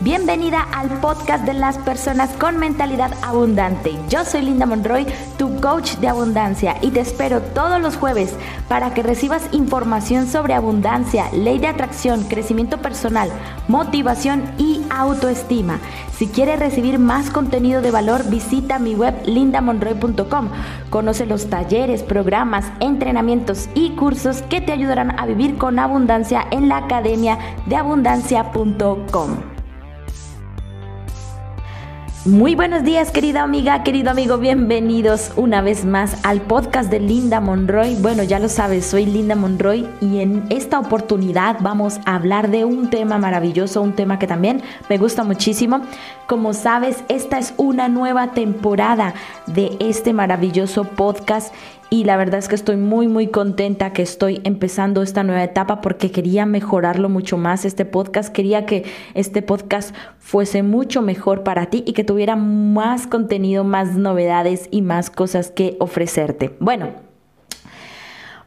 Bienvenida al podcast de las personas con mentalidad abundante. Yo soy Linda Monroy, tu coach de abundancia, y te espero todos los jueves para que recibas información sobre abundancia, ley de atracción, crecimiento personal, motivación y autoestima. Si quieres recibir más contenido de valor, visita mi web lindamonroy.com. Conoce los talleres, programas, entrenamientos y cursos que te ayudarán a vivir con abundancia en la academia de abundancia.com. Muy buenos días, querida amiga, querido amigo, bienvenidos una vez más al podcast de Linda Monroy. Bueno, ya lo sabes, soy Linda Monroy y en esta oportunidad vamos a hablar de un tema maravilloso, un tema que también me gusta muchísimo. Como sabes, esta es una nueva temporada de este maravilloso podcast y la verdad es que estoy muy muy contenta que estoy empezando esta nueva etapa porque quería mejorarlo mucho más este podcast, quería que este podcast fuese mucho mejor para ti y que tuviera más contenido, más novedades y más cosas que ofrecerte. Bueno,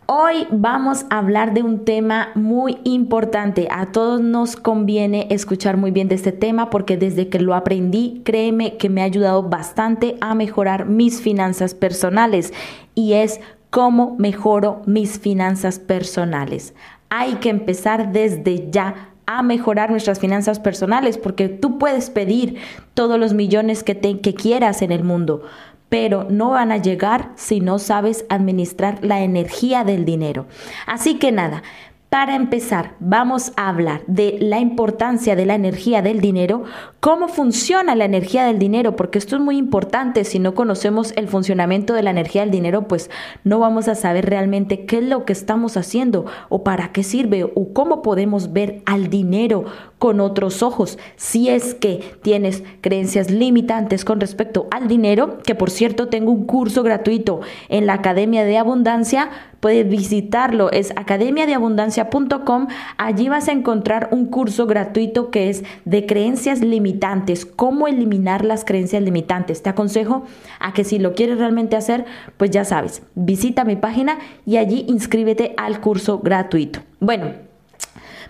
Hoy vamos a hablar de un tema muy importante. A todos nos conviene escuchar muy bien de este tema porque desde que lo aprendí, créeme que me ha ayudado bastante a mejorar mis finanzas personales y es cómo mejoro mis finanzas personales. Hay que empezar desde ya a mejorar nuestras finanzas personales porque tú puedes pedir todos los millones que, que quieras en el mundo, pero no van a llegar si no sabes administrar la energía del dinero. Así que nada, para empezar, vamos a hablar de la importancia de la energía del dinero, cómo funciona la energía del dinero, porque esto es muy importante. Si no conocemos el funcionamiento de la energía del dinero, pues no vamos a saber realmente qué es lo que estamos haciendo o para qué sirve o cómo podemos ver al dinero con otros ojos. Si es que tienes creencias limitantes con respecto al dinero, que por cierto tengo un curso gratuito en la Academia de Abundancia, puedes visitarlo, es academiadeabundancia.com. Allí vas a encontrar un curso gratuito que es de creencias limitantes, cómo eliminar las creencias limitantes. Te aconsejo a que si lo quieres realmente hacer, pues ya sabes, visita mi página y allí inscríbete al curso gratuito. Bueno,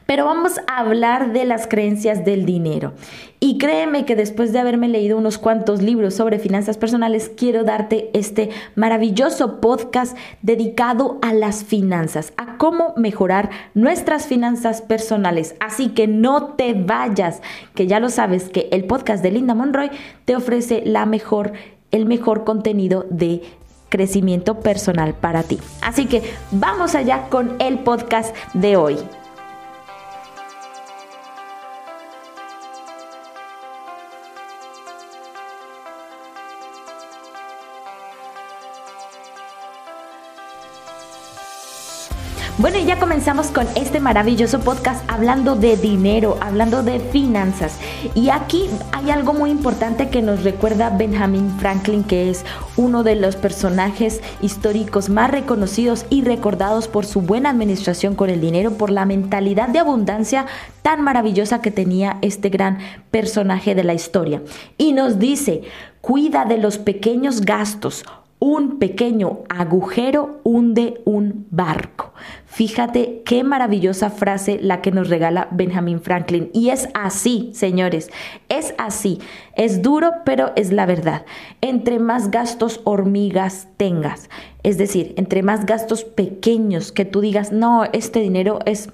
pero vamos a hablar de las creencias del dinero. Y créeme que después de haberme leído unos cuantos libros sobre finanzas personales, quiero darte este maravilloso podcast dedicado a las finanzas, a cómo mejorar nuestras finanzas personales. Así que no te vayas, que ya lo sabes que el podcast de Linda Monroy te ofrece la mejor el mejor contenido de crecimiento personal para ti. Así que vamos allá con el podcast de hoy. Bueno, y ya comenzamos con este maravilloso podcast hablando de dinero, hablando de finanzas. Y aquí hay algo muy importante que nos recuerda Benjamin Franklin, que es uno de los personajes históricos más reconocidos y recordados por su buena administración con el dinero, por la mentalidad de abundancia tan maravillosa que tenía este gran personaje de la historia. Y nos dice, cuida de los pequeños gastos un pequeño agujero hunde un barco. Fíjate qué maravillosa frase la que nos regala Benjamin Franklin. Y es así, señores, es así. Es duro, pero es la verdad. Entre más gastos hormigas tengas, es decir, entre más gastos pequeños que tú digas, no, este dinero es,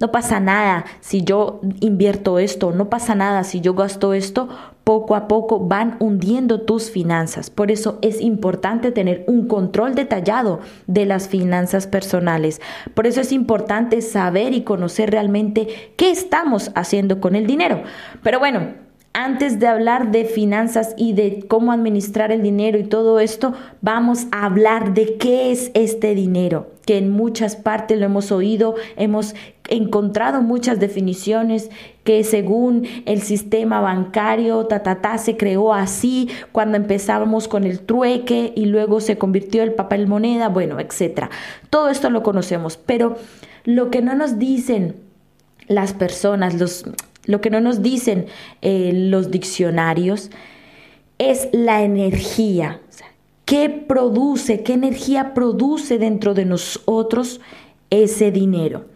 no pasa nada si yo invierto esto, no pasa nada si yo gasto esto, poco a poco van hundiendo tus finanzas. Por eso es importante tener un control detallado de las finanzas personales. Por eso es importante saber y conocer realmente qué estamos haciendo con el dinero. Pero bueno, antes de hablar de finanzas y de cómo administrar el dinero y todo esto, vamos a hablar de qué es este dinero, que en muchas partes lo hemos oído, hemos encontrado muchas definiciones que según el sistema bancario, ta, se creó así cuando empezábamos con el trueque y luego se convirtió el papel moneda, bueno, etcétera. Todo esto lo conocemos, pero lo que no nos dicen las personas, los lo que no nos dicen eh, los diccionarios es la energía. ¿Qué produce, qué energía produce dentro de nosotros ese dinero?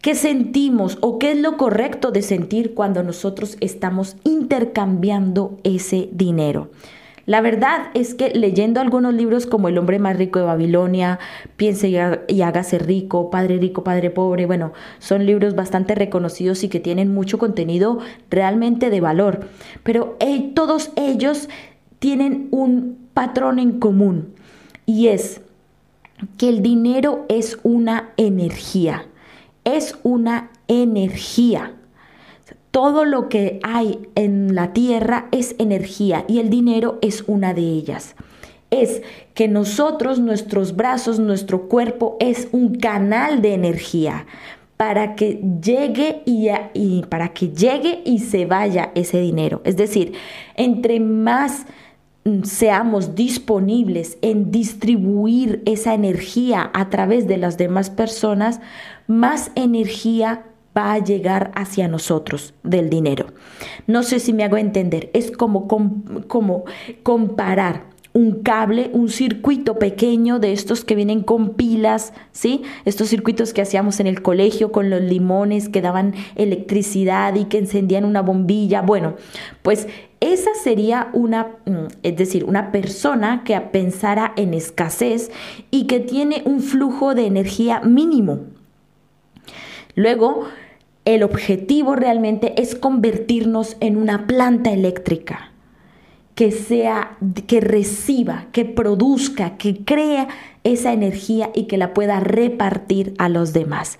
¿Qué sentimos o qué es lo correcto de sentir cuando nosotros estamos intercambiando ese dinero? La verdad es que leyendo algunos libros como El hombre más rico de Babilonia, Piense y hágase rico, Padre rico, Padre pobre, bueno, son libros bastante reconocidos y que tienen mucho contenido realmente de valor. Pero todos ellos tienen un patrón en común y es que el dinero es una energía, es una energía. Todo lo que hay en la tierra es energía y el dinero es una de ellas. Es que nosotros, nuestros brazos, nuestro cuerpo es un canal de energía para que llegue y, y, para que llegue y se vaya ese dinero. Es decir, entre más mm, seamos disponibles en distribuir esa energía a través de las demás personas, más energía va a llegar hacia nosotros del dinero. No sé si me hago entender, es como, como comparar un cable, un circuito pequeño de estos que vienen con pilas, ¿sí? Estos circuitos que hacíamos en el colegio con los limones que daban electricidad y que encendían una bombilla. Bueno, pues esa sería una, mm, es decir, una persona que pensara en escasez y que tiene un flujo de energía mínimo. Luego, el objetivo realmente es convertirnos en una planta eléctrica que sea, que reciba, que produzca, que crea esa energía y que la pueda repartir a los demás.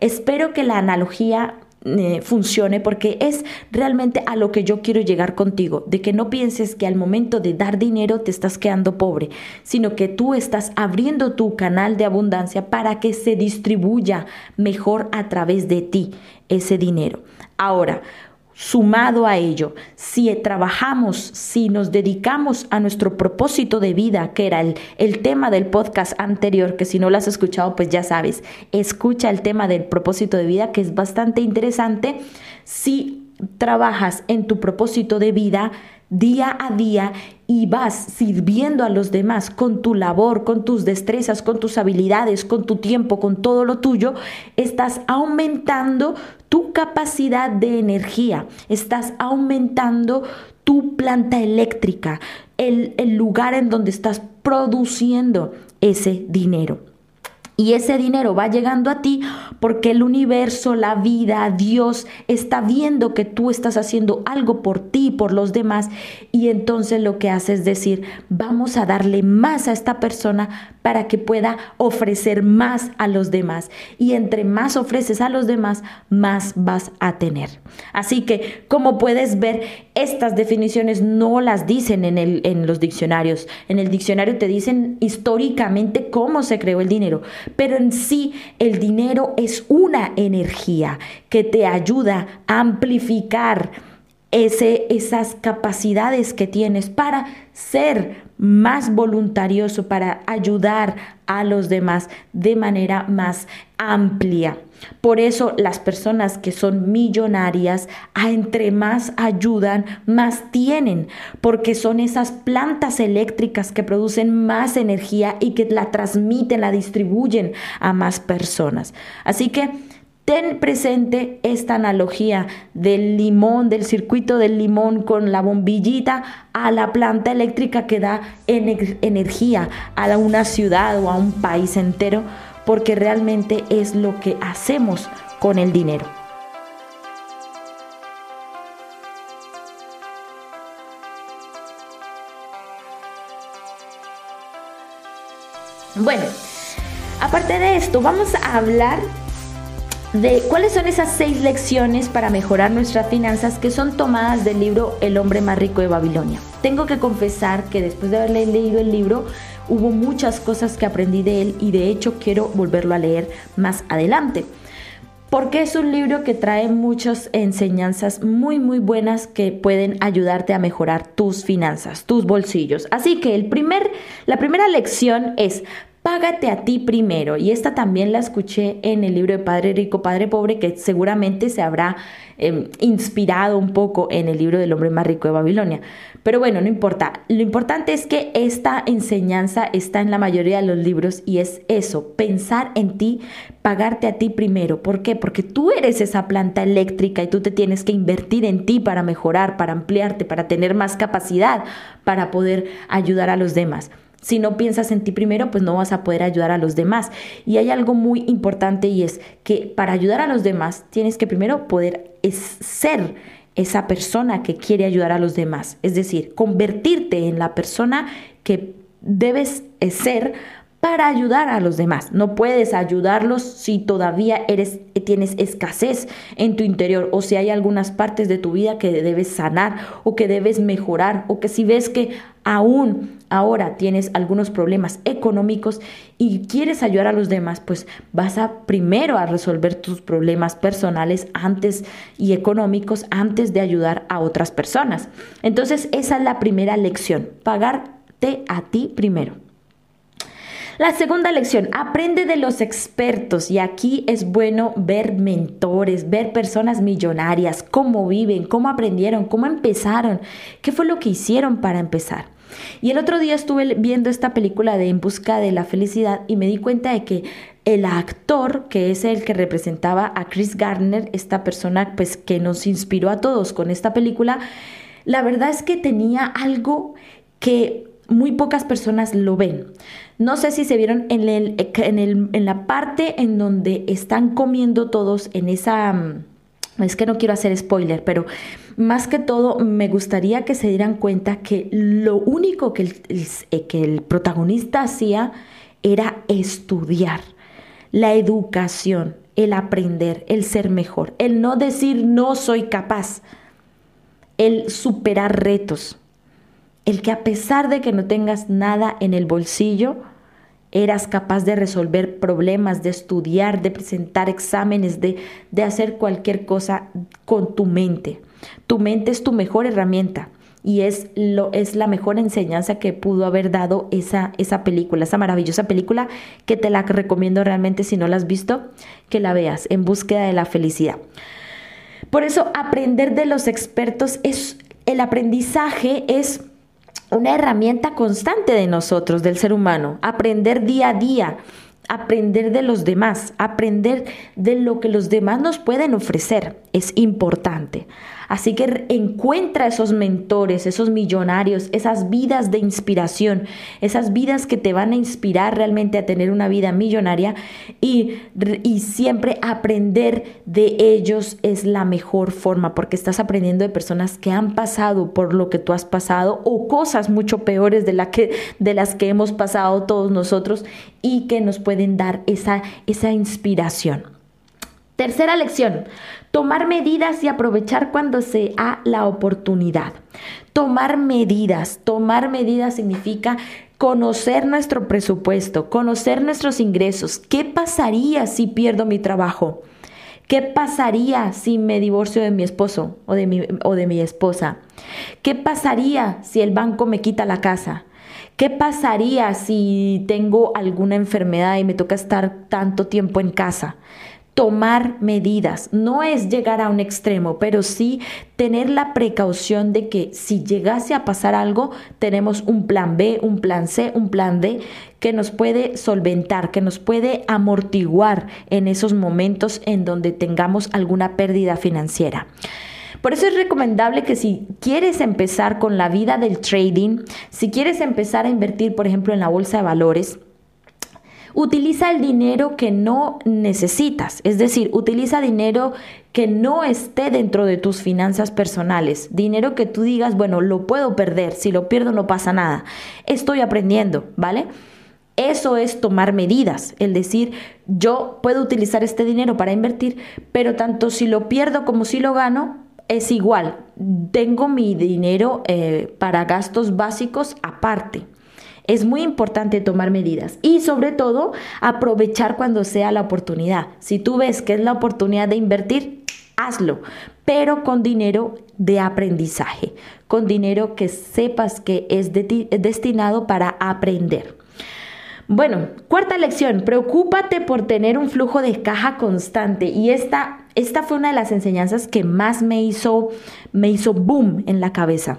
Espero que la analogía eh, funcione porque es realmente a lo que yo quiero llegar contigo, de que no pienses que al momento de dar dinero te estás quedando pobre, sino que tú estás abriendo tu canal de abundancia para que se distribuya mejor a través de ti ese dinero. Ahora, Sumado a ello, si trabajamos, si nos dedicamos a nuestro propósito de vida, que era el, el, tema del podcast anterior, que si no lo has escuchado, pues ya sabes, escucha el tema del propósito de vida, que es bastante interesante. Si trabajas en tu propósito de vida, día a día y vas sirviendo a los demás con tu labor, con tus destrezas, con tus habilidades, con tu tiempo, con todo lo tuyo, estás aumentando tu capacidad de energía, estás aumentando tu planta eléctrica, el, el lugar en donde estás produciendo ese dinero. Y ese dinero va llegando a ti porque el universo, la vida, Dios está viendo que tú estás haciendo algo por ti, por los demás. Y entonces lo que hace es decir, vamos a darle más a esta persona para que pueda ofrecer más a los demás. Y entre más ofreces a los demás, más vas a tener. Así que, como puedes ver, estas definiciones no las dicen en, el, en los diccionarios. En el diccionario te dicen históricamente cómo se creó el dinero pero en sí el dinero es una energía que te ayuda a amplificar ese, esas capacidades que tienes para ser más voluntarioso, para ayudar a los demás de manera más amplia. Por eso las personas que son millonarias, entre más ayudan, más tienen, porque son esas plantas eléctricas que producen más energía y que la transmiten, la distribuyen a más personas. Así que Ten presente esta analogía del limón, del circuito del limón con la bombillita a la planta eléctrica que da energía a una ciudad o a un país entero, porque realmente es lo que hacemos con el dinero. Bueno, aparte de esto, vamos a hablar de cuáles son esas seis lecciones para mejorar nuestras finanzas que son tomadas del libro El hombre más rico de Babilonia. Tengo que confesar que después de haberle leído el libro, hubo muchas cosas que aprendí de él y de hecho quiero volverlo a leer más adelante. Porque es un libro que trae muchas enseñanzas muy muy buenas que pueden ayudarte a mejorar tus finanzas, tus bolsillos. Así que el primer, la primera lección es Págate a ti primero. Y esta también la escuché en el libro de Padre Rico, Padre Pobre, que seguramente se habrá em, inspirado un poco en el libro del hombre más rico de Babilonia. Pero bueno, no importa. Lo importante es que esta enseñanza está en la mayoría de los libros y es eso, pensar en ti, pagarte a ti primero. ¿Por qué? Porque tú eres esa planta eléctrica y tú te tienes que invertir en ti para mejorar, para ampliarte, para tener más capacidad, para poder ayudar a los demás. Si no piensas en ti primero, pues no vas a poder ayudar a los demás. Y hay algo muy importante y es que para ayudar a los demás tienes que primero poder ser esa persona que quiere ayudar a los demás. Es decir, convertirte en la persona que debes ser para ayudar a los demás. No puedes ayudarlos si todavía eres tienes escasez en tu interior o si hay algunas partes de tu vida que debes sanar o que debes mejorar o que si ves que aún ahora tienes algunos problemas económicos y quieres ayudar a los demás, pues vas a primero a resolver tus problemas personales antes y económicos antes de ayudar a otras personas. Entonces, esa es la primera lección, pagarte a ti primero. La segunda lección, aprende de los expertos y aquí es bueno ver mentores, ver personas millonarias, cómo viven, cómo aprendieron, cómo empezaron, qué fue lo que hicieron para empezar. Y el otro día estuve viendo esta película de En Busca de la Felicidad y me di cuenta de que el actor, que es el que representaba a Chris Gardner, esta persona pues que nos inspiró a todos con esta película, la verdad es que tenía algo que muy pocas personas lo ven. No sé si se vieron en, el, en, la parte en donde están comiendo todos en esa... Mm, es que no quiero hacer spoiler, pero más que todo me gustaría que se dieran cuenta que lo único que el, eh, que el protagonista hacía era estudiar, la educación, el aprender, el ser mejor, el no decir no soy capaz, el superar retos el que a pesar de que no tengas nada en el bolsillo, eras capaz de resolver problemas, de estudiar, de presentar exámenes, de, de hacer cualquier cosa con tu mente. Tu mente es tu mejor herramienta y es, lo, es la mejor enseñanza que pudo haber dado esa, esa película, esa maravillosa película que te la recomiendo realmente si no la has visto, que la veas en búsqueda de la felicidad. Por eso aprender de los expertos es el aprendizaje es una herramienta constante de nosotros, del ser humano, aprender día a día, aprender de los demás, aprender de lo que los demás nos pueden ofrecer, es importante. Así que encuentra esos mentores, esos millonarios, esas vidas de inspiración, esas vidas que te van a inspirar realmente a tener una vida millonaria y, y siempre aprender de ellos es la mejor forma porque estás aprendiendo de personas que han pasado por lo que tú has pasado o cosas mucho peores de, la que, de las que hemos pasado todos nosotros y que nos pueden dar esa, esa inspiración. Tercera lección, tomar medidas y aprovechar cuando se ha la oportunidad. Tomar medidas, tomar medidas significa conocer nuestro presupuesto, conocer nuestros ingresos. ¿Qué pasaría si pierdo mi trabajo? ¿Qué pasaría si me divorcio de mi esposo o de mi, o de mi esposa? ¿Qué pasaría si el banco me quita la casa? ¿Qué pasaría si tengo alguna enfermedad y me toca estar tanto tiempo en casa? Tomar medidas. No es llegar a un extremo, pero sí tener la precaución de que si llegase a pasar algo, tenemos un plan B, un plan C, un plan D que nos puede solventar, que nos puede amortiguar en esos momentos en donde tengamos alguna pérdida financiera. Por eso es recomendable que si quieres empezar con la vida del trading, si quieres empezar a invertir, por ejemplo, en la bolsa de valores, Utiliza el dinero que no necesitas, es decir, utiliza dinero que no esté dentro de tus finanzas personales, dinero que tú digas, bueno, lo puedo perder, si lo pierdo no pasa nada, estoy aprendiendo, ¿vale? Eso es tomar medidas, el decir, yo puedo utilizar este dinero para invertir, pero tanto si lo pierdo como si lo gano, es igual, tengo mi dinero eh, para gastos básicos aparte. Es muy importante tomar medidas y sobre todo aprovechar cuando sea la oportunidad. Si tú ves que es la oportunidad de invertir, hazlo, pero con dinero de aprendizaje, con dinero que sepas que es destinado para aprender. Bueno, cuarta lección, preocúpate por tener un flujo de caja constante y esta, esta fue una de las enseñanzas que más me hizo, me hizo boom en la cabeza.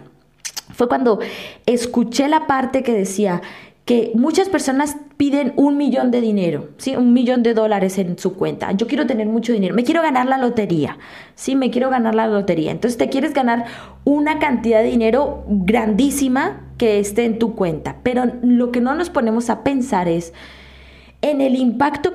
Fue cuando escuché la parte que decía que muchas personas piden un millón de dinero, ¿sí? un millón de dólares en su cuenta. Yo quiero tener mucho dinero, me quiero ganar la lotería, ¿sí? me quiero ganar la lotería. Entonces te quieres ganar una cantidad de dinero grandísima que esté en tu cuenta. Pero lo que no nos ponemos a pensar es en el impacto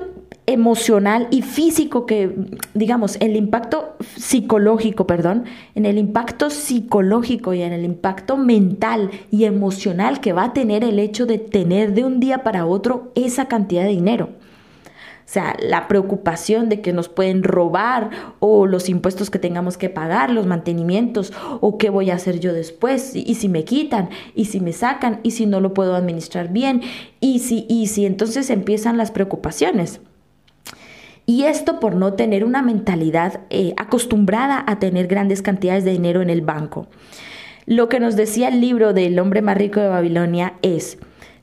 emocional y físico que, digamos, el impacto psicológico, perdón, en el impacto psicológico y en el impacto mental y emocional que va a tener el hecho de tener de un día para otro esa cantidad de dinero. O sea, la preocupación de que nos pueden robar o los impuestos que tengamos que pagar, los mantenimientos o qué voy a hacer yo después y, si me quitan y si me sacan y si no lo puedo administrar bien y si y si entonces empiezan las preocupaciones. Y esto por no tener una mentalidad eh, acostumbrada a tener grandes cantidades de dinero en el banco. Lo que nos decía el libro del hombre más rico de Babilonia es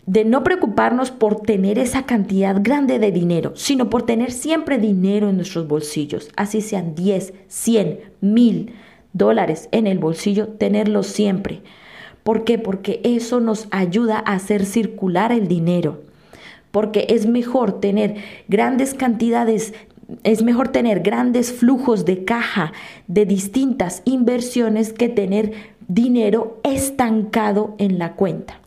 de no preocuparnos por tener esa cantidad grande de dinero, sino por tener siempre dinero en nuestros bolsillos, así sean 10, 100, 1000 dólares en el bolsillo, tenerlo siempre. ¿Por qué? Porque eso nos ayuda a hacer circular el dinero porque es mejor tener grandes cantidades es mejor tener grandes flujos de caja de distintas inversiones que tener dinero estancado en la cuenta.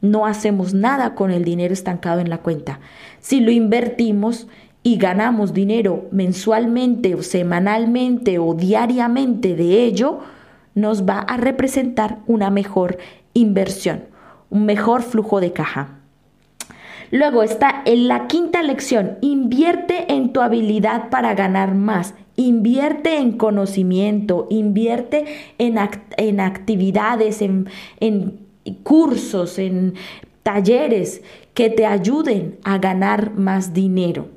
No hacemos nada con el dinero estancado en la cuenta. Si lo invertimos y ganamos dinero mensualmente o semanalmente o diariamente de ello, nos va a representar una mejor inversión, un mejor flujo de caja. Luego está en la quinta lección, invierte en tu habilidad para ganar más. Invierte en conocimiento, invierte en, en actividades, en, en cursos, en talleres que te ayuden a ganar más dinero.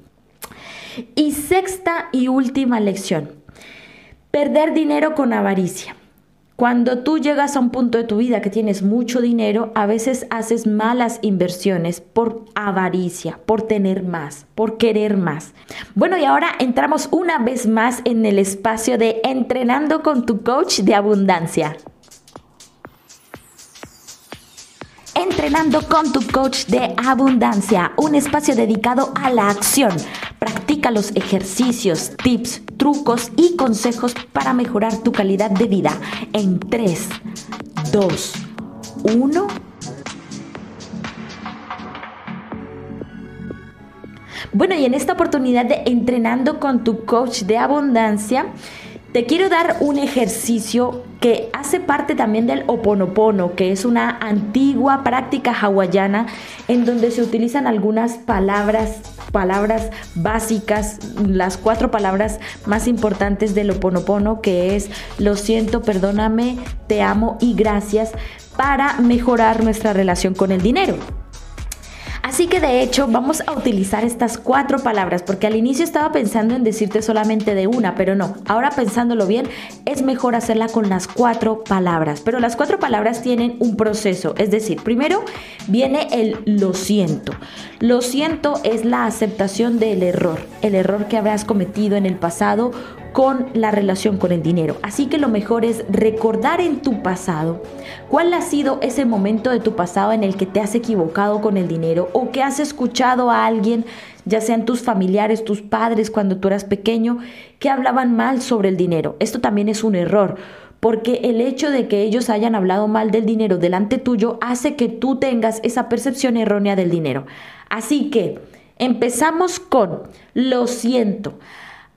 Y sexta y última lección, perder dinero con avaricia. Cuando tú llegas a un punto de tu vida que tienes mucho dinero, a veces haces malas inversiones por avaricia, por tener más, por querer más. Bueno, y ahora entramos una vez más en el espacio de entrenando con tu coach de abundancia. Entrenando con tu coach de abundancia, un espacio dedicado a la acción. Practica los ejercicios, tips, trucos y consejos para mejorar tu calidad de vida en 3, 2, 1. Bueno, y en esta oportunidad de entrenando con tu coach de abundancia, te quiero dar un ejercicio que hace parte también del oponopono, que es una antigua práctica hawaiana en donde se utilizan algunas palabras, palabras básicas, las cuatro palabras más importantes del oponopono, que es lo siento, perdóname, te amo y gracias, para mejorar nuestra relación con el dinero. Así que de hecho vamos a utilizar estas cuatro palabras porque al inicio estaba pensando en decirte solamente de una, pero no. Ahora pensándolo bien, es mejor hacerla con las cuatro palabras. Pero las cuatro palabras tienen un proceso. Es decir, primero viene el lo siento. Lo siento es la aceptación del error, el error que habrás cometido en el pasado con la relación con el dinero. Así que lo mejor es recordar en tu pasado cuál ha sido ese momento de tu pasado en el que te has equivocado con el dinero o que has escuchado a alguien, ya sean tus familiares, tus padres cuando tú eras pequeño, que hablaban mal sobre el dinero. Esto también es un error porque el hecho de que ellos hayan hablado mal del dinero delante tuyo hace que tú tengas esa percepción errónea del dinero. Así que empezamos con lo siento.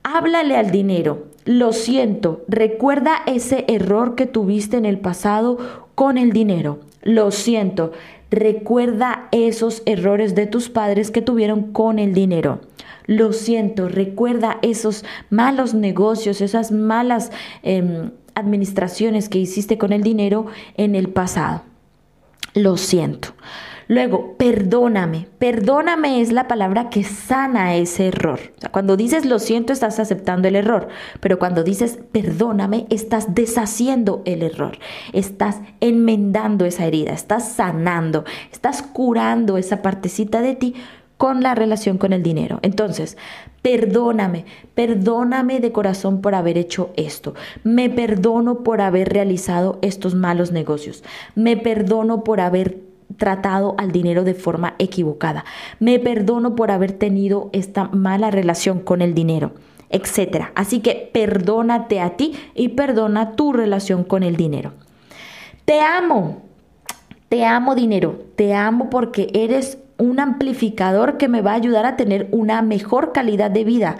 Háblale al dinero. Lo siento. Recuerda ese error que tuviste en el pasado con el dinero. Lo siento. Recuerda esos errores de tus padres que tuvieron con el dinero. Lo siento. Recuerda esos malos negocios, esas malas em, administraciones que hiciste con el dinero en el pasado. Lo siento. Luego, perdóname. Perdóname es la palabra que sana ese error. cuando dices lo siento, estás aceptando el error. Pero cuando dices perdóname, estás deshaciendo el error. Estás enmendando esa herida. Estás sanando. Estás curando esa partecita de ti con la relación con el dinero. Entonces, perdóname, perdóname de corazón por haber hecho esto. Me perdono por haber realizado estos malos negocios. Me perdono por haber tratado al dinero de forma equivocada. Me perdono por haber tenido esta mala relación con el dinero, etcétera. Así que perdónate a ti y perdona tu relación con el dinero. Te amo. Te amo dinero. Te amo porque eres un amplificador que me va a ayudar a tener una mejor calidad de vida.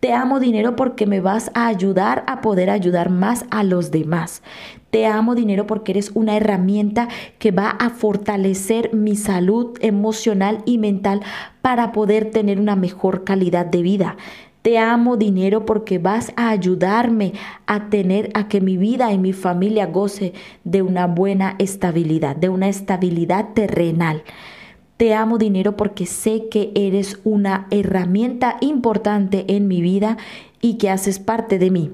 Te amo dinero porque me vas a ayudar a poder ayudar más a los demás. Te amo dinero porque eres una herramienta que va a fortalecer mi salud emocional y mental para poder tener una mejor calidad de vida. Te amo dinero porque vas a ayudarme a tener a que mi vida y mi familia goce de una buena estabilidad, de una estabilidad terrenal. Te amo dinero porque sé que eres una herramienta importante en mi vida y que haces parte de mí.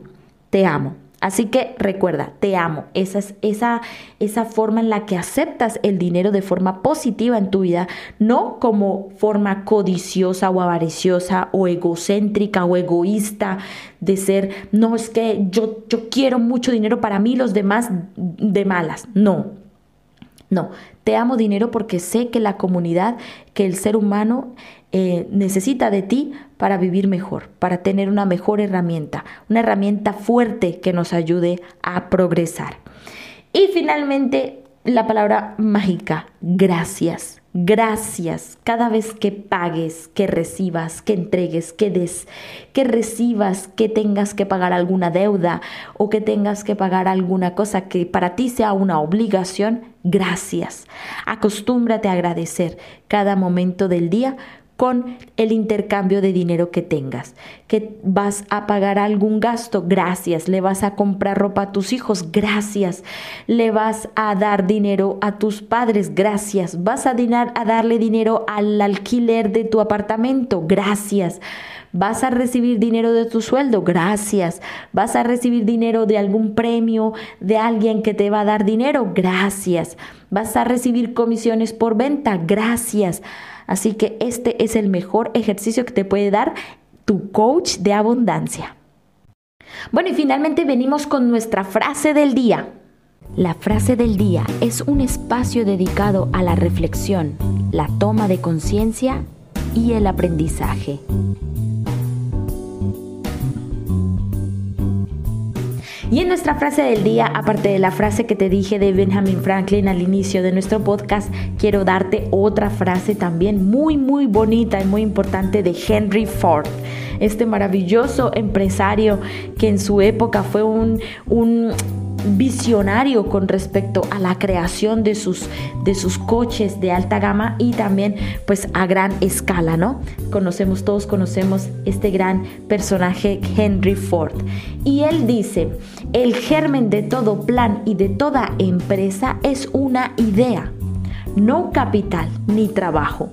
Te amo. Así que recuerda, te amo. Esa es esa, esa forma en la que aceptas el dinero de forma positiva en tu vida, no como forma codiciosa o avariciosa o egocéntrica o egoísta de ser, no es que yo, yo quiero mucho dinero para mí, los demás de malas. No, no, te amo dinero porque sé que la comunidad, que el ser humano eh, necesita de ti para vivir mejor, para tener una mejor herramienta, una herramienta fuerte que nos ayude a progresar. Y finalmente, la palabra mágica, gracias. Gracias cada vez que pagues, que recibas, que entregues, que des, que recibas, que tengas que pagar alguna deuda o que tengas que pagar alguna cosa que para ti sea una obligación, gracias. Acostúmbrate a agradecer cada momento del día con el intercambio de dinero que tengas. Que vas a pagar algún gasto, gracias. Le vas a comprar ropa a tus hijos, gracias. Le vas a dar dinero a tus padres, gracias. Vas a, a darle dinero al alquiler de tu apartamento, gracias. Vas a recibir dinero de tu sueldo, gracias. Vas a recibir dinero de algún premio de alguien que te va a dar dinero, gracias. Vas a recibir comisiones por venta, gracias. Así que este es el mejor ejercicio que te puede dar tu coach de abundancia. Bueno, y finalmente venimos con nuestra frase del día. La frase del día es un espacio dedicado a la reflexión, la toma de conciencia y el aprendizaje. Y en nuestra frase del día, aparte de la frase que te dije de Benjamin Franklin al inicio de nuestro podcast, quiero darte otra frase también muy, muy bonita y muy importante de Henry Ford. Este maravilloso empresario que en su época fue un, un visionario con respecto a la creación de sus, de sus coches de alta gama y también pues a gran escala, ¿no? Conocemos, todos conocemos este gran personaje Henry Ford. Y él dice, el germen de todo plan y de toda empresa es una idea, no capital ni trabajo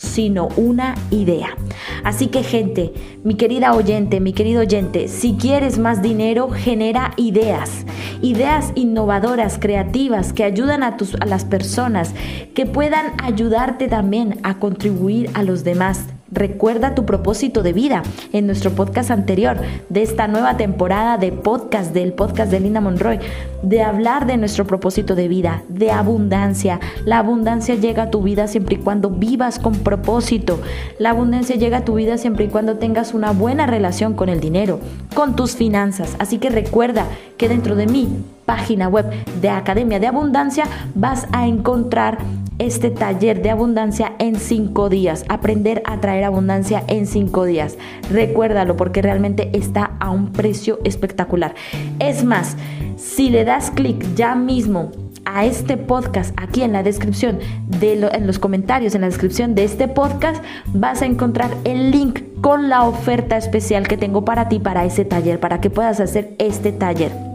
sino una idea. Así que gente, mi querida oyente, mi querido oyente, si quieres más dinero, genera ideas. Ideas innovadoras, creativas, que ayudan a, tus, a las personas, que puedan ayudarte también a contribuir a los demás Recuerda tu propósito de vida en nuestro podcast anterior de esta nueva temporada de podcast del podcast de Linda Monroy, de hablar de nuestro propósito de vida, de abundancia. La abundancia llega a tu vida siempre y cuando vivas con propósito. La abundancia llega a tu vida siempre y cuando tengas una buena relación con el dinero, con tus finanzas. Así que recuerda que dentro de mi página web de Academia de Abundancia vas a encontrar este taller de abundancia en cinco días. Aprender a traer abundancia en cinco días. Recuérdalo porque realmente está a un precio espectacular. Es más, si le das clic ya mismo a este podcast aquí en la descripción, de en los comentarios, en la descripción de este podcast, vas a encontrar el link con la oferta especial que tengo para ti para ese taller, para que puedas hacer este taller.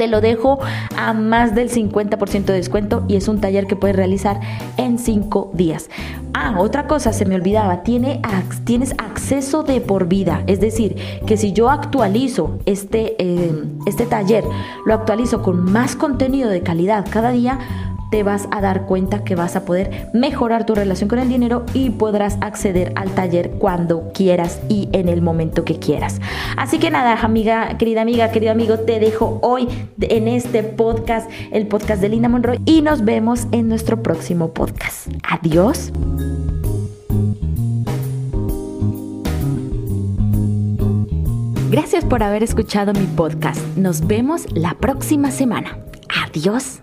Te lo dejo a más del 50% de descuento y es un taller que puedes realizar en 5 días. Ah, otra cosa, se me olvidaba, tiene, tienes acceso de por vida. Es decir, que si yo actualizo este, eh, este taller, lo actualizo con más contenido de calidad cada día, te vas a dar cuenta que vas a poder mejorar tu relación con el dinero y podrás acceder al taller cuando quieras y en el momento que quieras. Así que nada, amiga, querida amiga, querido amigo, te dejo hoy en este podcast, el podcast de Linda Monroy, y nos vemos en nuestro próximo podcast. Adiós. Gracias por haber escuchado mi podcast. Nos vemos la próxima semana. Adiós.